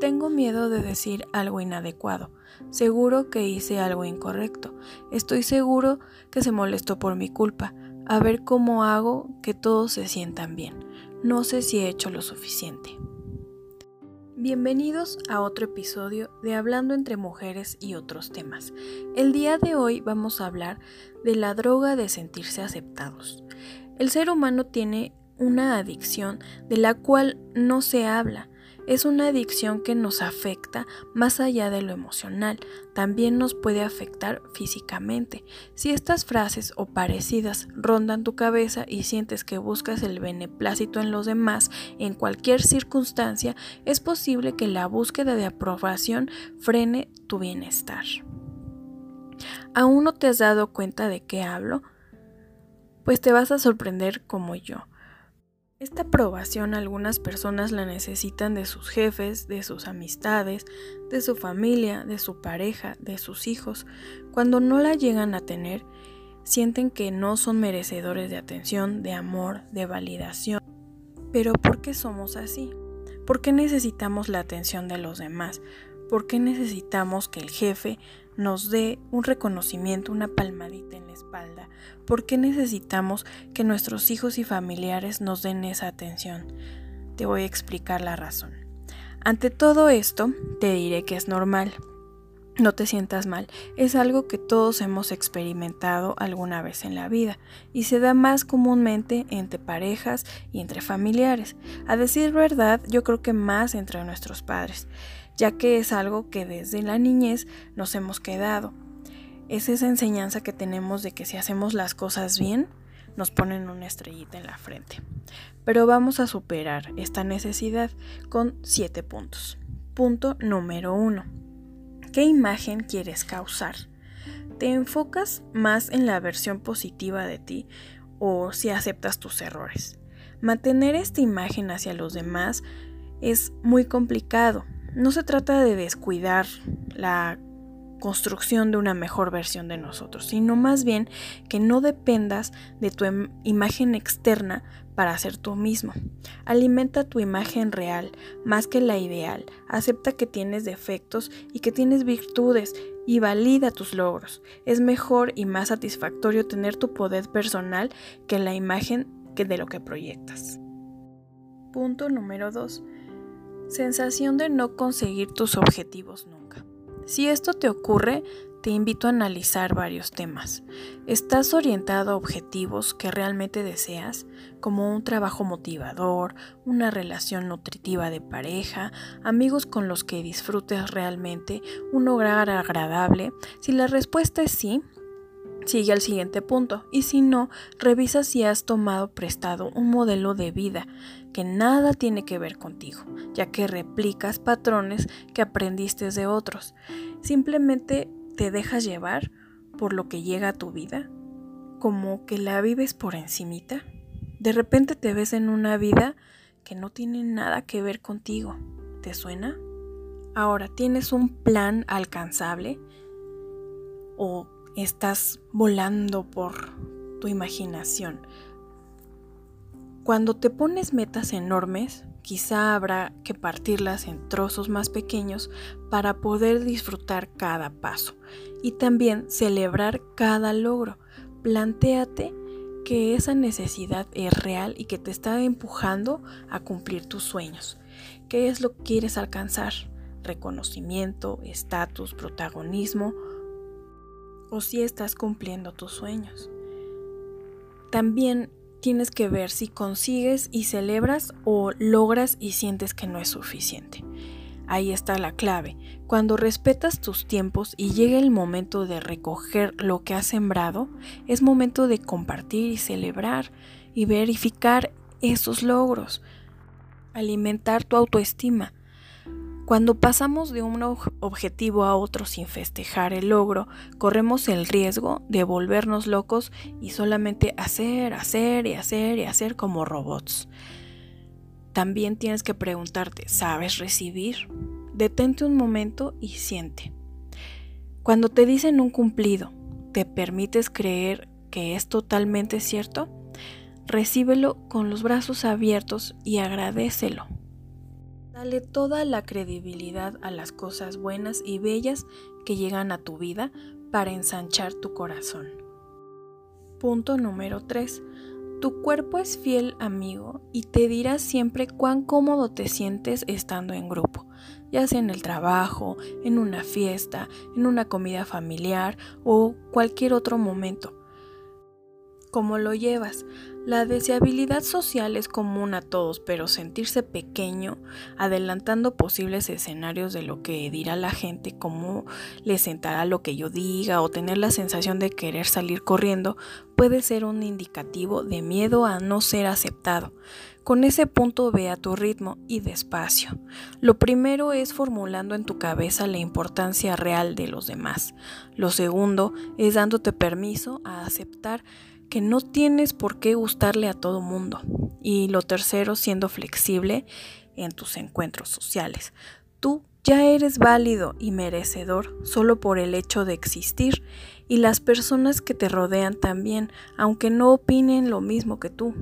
Tengo miedo de decir algo inadecuado. Seguro que hice algo incorrecto. Estoy seguro que se molestó por mi culpa. A ver cómo hago que todos se sientan bien. No sé si he hecho lo suficiente. Bienvenidos a otro episodio de Hablando entre Mujeres y otros temas. El día de hoy vamos a hablar de la droga de sentirse aceptados. El ser humano tiene una adicción de la cual no se habla es una adicción que nos afecta más allá de lo emocional, también nos puede afectar físicamente. Si estas frases o parecidas rondan tu cabeza y sientes que buscas el beneplácito en los demás en cualquier circunstancia, es posible que la búsqueda de aprobación frene tu bienestar. ¿Aún no te has dado cuenta de qué hablo? Pues te vas a sorprender como yo. Esta aprobación algunas personas la necesitan de sus jefes, de sus amistades, de su familia, de su pareja, de sus hijos. Cuando no la llegan a tener, sienten que no son merecedores de atención, de amor, de validación. Pero ¿por qué somos así? ¿Por qué necesitamos la atención de los demás? ¿Por qué necesitamos que el jefe nos dé un reconocimiento, una palmadita en la espalda? ¿Por qué necesitamos que nuestros hijos y familiares nos den esa atención? Te voy a explicar la razón. Ante todo esto, te diré que es normal. No te sientas mal, es algo que todos hemos experimentado alguna vez en la vida y se da más comúnmente entre parejas y entre familiares. A decir verdad, yo creo que más entre nuestros padres ya que es algo que desde la niñez nos hemos quedado. Es esa enseñanza que tenemos de que si hacemos las cosas bien, nos ponen una estrellita en la frente. Pero vamos a superar esta necesidad con siete puntos. Punto número uno. ¿Qué imagen quieres causar? ¿Te enfocas más en la versión positiva de ti o si aceptas tus errores? Mantener esta imagen hacia los demás es muy complicado, no se trata de descuidar la construcción de una mejor versión de nosotros, sino más bien que no dependas de tu em, imagen externa para ser tú mismo. Alimenta tu imagen real más que la ideal. Acepta que tienes defectos y que tienes virtudes y valida tus logros. Es mejor y más satisfactorio tener tu poder personal que la imagen que de lo que proyectas. Punto número 2 Sensación de no conseguir tus objetivos nunca. Si esto te ocurre, te invito a analizar varios temas. ¿Estás orientado a objetivos que realmente deseas, como un trabajo motivador, una relación nutritiva de pareja, amigos con los que disfrutes realmente, un hogar agradable? Si la respuesta es sí, sigue al siguiente punto y si no, revisa si has tomado prestado un modelo de vida que nada tiene que ver contigo, ya que replicas patrones que aprendiste de otros. Simplemente te dejas llevar por lo que llega a tu vida, como que la vives por encimita. De repente te ves en una vida que no tiene nada que ver contigo. ¿Te suena? Ahora, ¿tienes un plan alcanzable? ¿O estás volando por tu imaginación? Cuando te pones metas enormes, quizá habrá que partirlas en trozos más pequeños para poder disfrutar cada paso y también celebrar cada logro. Plantéate que esa necesidad es real y que te está empujando a cumplir tus sueños. ¿Qué es lo que quieres alcanzar? ¿Reconocimiento, estatus, protagonismo? ¿O si estás cumpliendo tus sueños? También tienes que ver si consigues y celebras o logras y sientes que no es suficiente. Ahí está la clave. Cuando respetas tus tiempos y llega el momento de recoger lo que has sembrado, es momento de compartir y celebrar y verificar esos logros. Alimentar tu autoestima. Cuando pasamos de un objetivo a otro sin festejar el logro, corremos el riesgo de volvernos locos y solamente hacer, hacer y hacer y hacer como robots. También tienes que preguntarte, ¿sabes recibir? Detente un momento y siente. Cuando te dicen un cumplido, ¿te permites creer que es totalmente cierto? Recíbelo con los brazos abiertos y agradecelo Dale toda la credibilidad a las cosas buenas y bellas que llegan a tu vida para ensanchar tu corazón. Punto número 3. Tu cuerpo es fiel amigo y te dirá siempre cuán cómodo te sientes estando en grupo, ya sea en el trabajo, en una fiesta, en una comida familiar o cualquier otro momento. ¿Cómo lo llevas? La deseabilidad social es común a todos, pero sentirse pequeño, adelantando posibles escenarios de lo que dirá la gente, cómo le sentará lo que yo diga, o tener la sensación de querer salir corriendo, puede ser un indicativo de miedo a no ser aceptado. Con ese punto ve a tu ritmo y despacio. Lo primero es formulando en tu cabeza la importancia real de los demás. Lo segundo es dándote permiso a aceptar que no tienes por qué gustarle a todo mundo. Y lo tercero, siendo flexible en tus encuentros sociales. Tú ya eres válido y merecedor solo por el hecho de existir y las personas que te rodean también, aunque no opinen lo mismo que tú.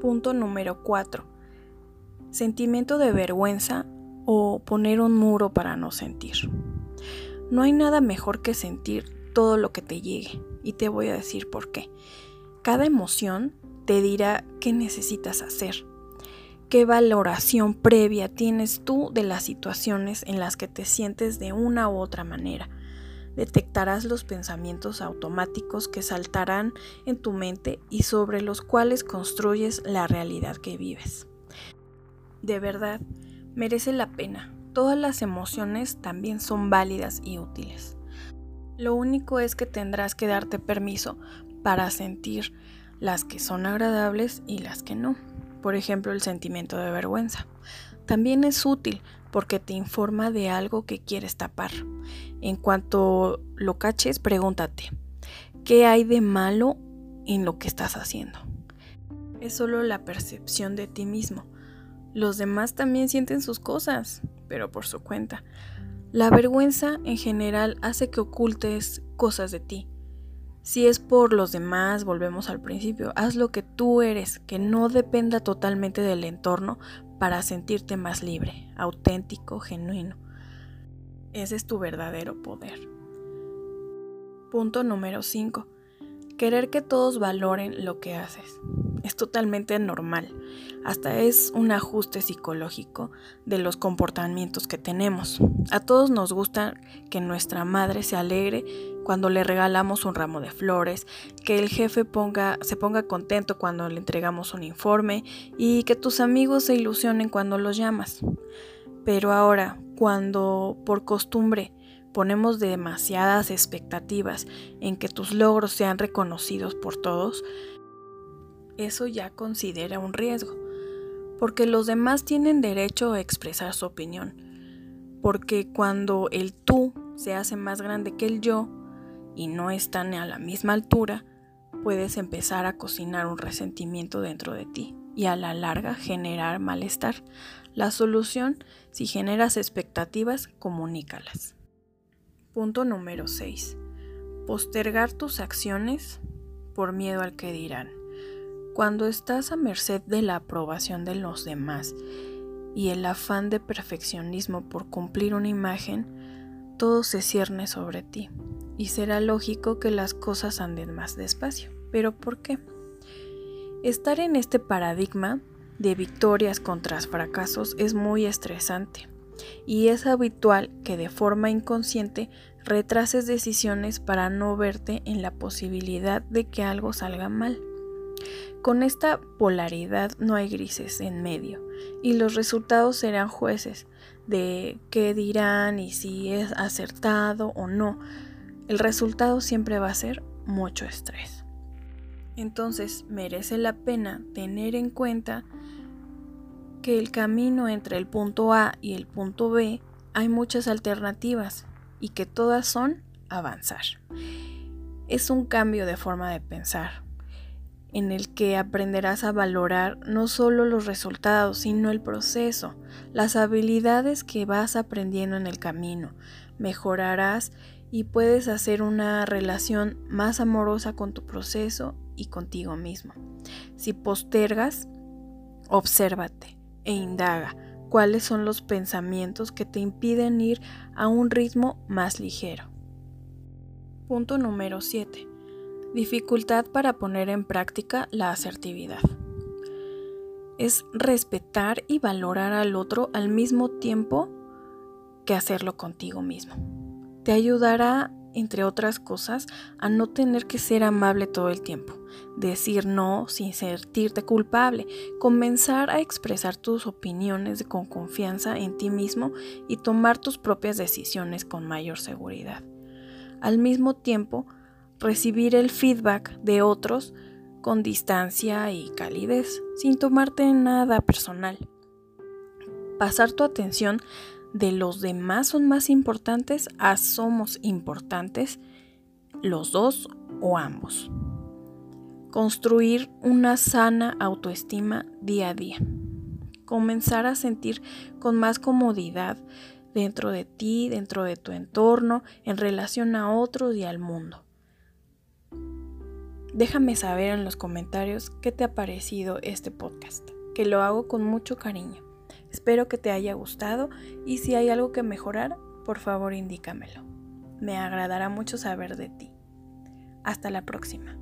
Punto número 4. Sentimiento de vergüenza o poner un muro para no sentir. No hay nada mejor que sentir todo lo que te llegue y te voy a decir por qué. Cada emoción te dirá qué necesitas hacer, qué valoración previa tienes tú de las situaciones en las que te sientes de una u otra manera. Detectarás los pensamientos automáticos que saltarán en tu mente y sobre los cuales construyes la realidad que vives. De verdad, merece la pena. Todas las emociones también son válidas y útiles. Lo único es que tendrás que darte permiso para sentir las que son agradables y las que no. Por ejemplo, el sentimiento de vergüenza. También es útil porque te informa de algo que quieres tapar. En cuanto lo caches, pregúntate, ¿qué hay de malo en lo que estás haciendo? Es solo la percepción de ti mismo. Los demás también sienten sus cosas, pero por su cuenta. La vergüenza en general hace que ocultes cosas de ti. Si es por los demás, volvemos al principio, haz lo que tú eres, que no dependa totalmente del entorno para sentirte más libre, auténtico, genuino. Ese es tu verdadero poder. Punto número 5. Querer que todos valoren lo que haces. Es totalmente normal. Hasta es un ajuste psicológico de los comportamientos que tenemos. A todos nos gusta que nuestra madre se alegre cuando le regalamos un ramo de flores, que el jefe se ponga contento cuando le entregamos un informe y que tus amigos se ilusionen cuando los llamas. Pero ahora, cuando por costumbre ponemos demasiadas expectativas en que tus logros sean reconocidos por todos, eso ya considera un riesgo, porque los demás tienen derecho a expresar su opinión, porque cuando el tú se hace más grande que el yo y no están a la misma altura, puedes empezar a cocinar un resentimiento dentro de ti y a la larga generar malestar. La solución, si generas expectativas, comunícalas. Punto número 6. Postergar tus acciones por miedo al que dirán. Cuando estás a merced de la aprobación de los demás y el afán de perfeccionismo por cumplir una imagen, todo se cierne sobre ti y será lógico que las cosas anden más despacio. ¿Pero por qué? Estar en este paradigma de victorias contra fracasos es muy estresante y es habitual que de forma inconsciente retrases decisiones para no verte en la posibilidad de que algo salga mal. Con esta polaridad no hay grises en medio y los resultados serán jueces de qué dirán y si es acertado o no. El resultado siempre va a ser mucho estrés. Entonces merece la pena tener en cuenta que el camino entre el punto A y el punto B hay muchas alternativas y que todas son avanzar. Es un cambio de forma de pensar en el que aprenderás a valorar no solo los resultados, sino el proceso, las habilidades que vas aprendiendo en el camino. Mejorarás y puedes hacer una relación más amorosa con tu proceso y contigo mismo. Si postergas, obsérvate e indaga cuáles son los pensamientos que te impiden ir a un ritmo más ligero. Punto número 7. Dificultad para poner en práctica la asertividad. Es respetar y valorar al otro al mismo tiempo que hacerlo contigo mismo. Te ayudará entre otras cosas, a no tener que ser amable todo el tiempo, decir no sin sentirte culpable, comenzar a expresar tus opiniones con confianza en ti mismo y tomar tus propias decisiones con mayor seguridad. Al mismo tiempo, recibir el feedback de otros con distancia y calidez, sin tomarte nada personal. Pasar tu atención de los demás son más importantes a somos importantes, los dos o ambos. Construir una sana autoestima día a día. Comenzar a sentir con más comodidad dentro de ti, dentro de tu entorno, en relación a otros y al mundo. Déjame saber en los comentarios qué te ha parecido este podcast, que lo hago con mucho cariño. Espero que te haya gustado y si hay algo que mejorar, por favor indícamelo. Me agradará mucho saber de ti. Hasta la próxima.